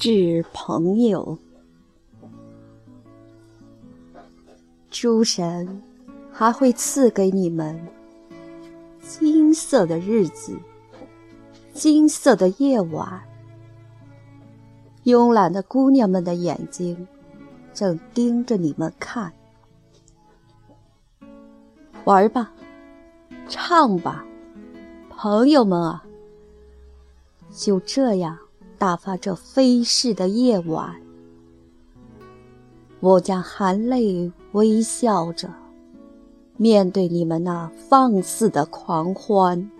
致朋友。诸神还会赐给你们金色的日子，金色的夜晚。慵懒的姑娘们的眼睛正盯着你们看。玩吧，唱吧，朋友们啊！就这样打发这飞逝的夜晚，我将含泪微笑着面对你们那放肆的狂欢。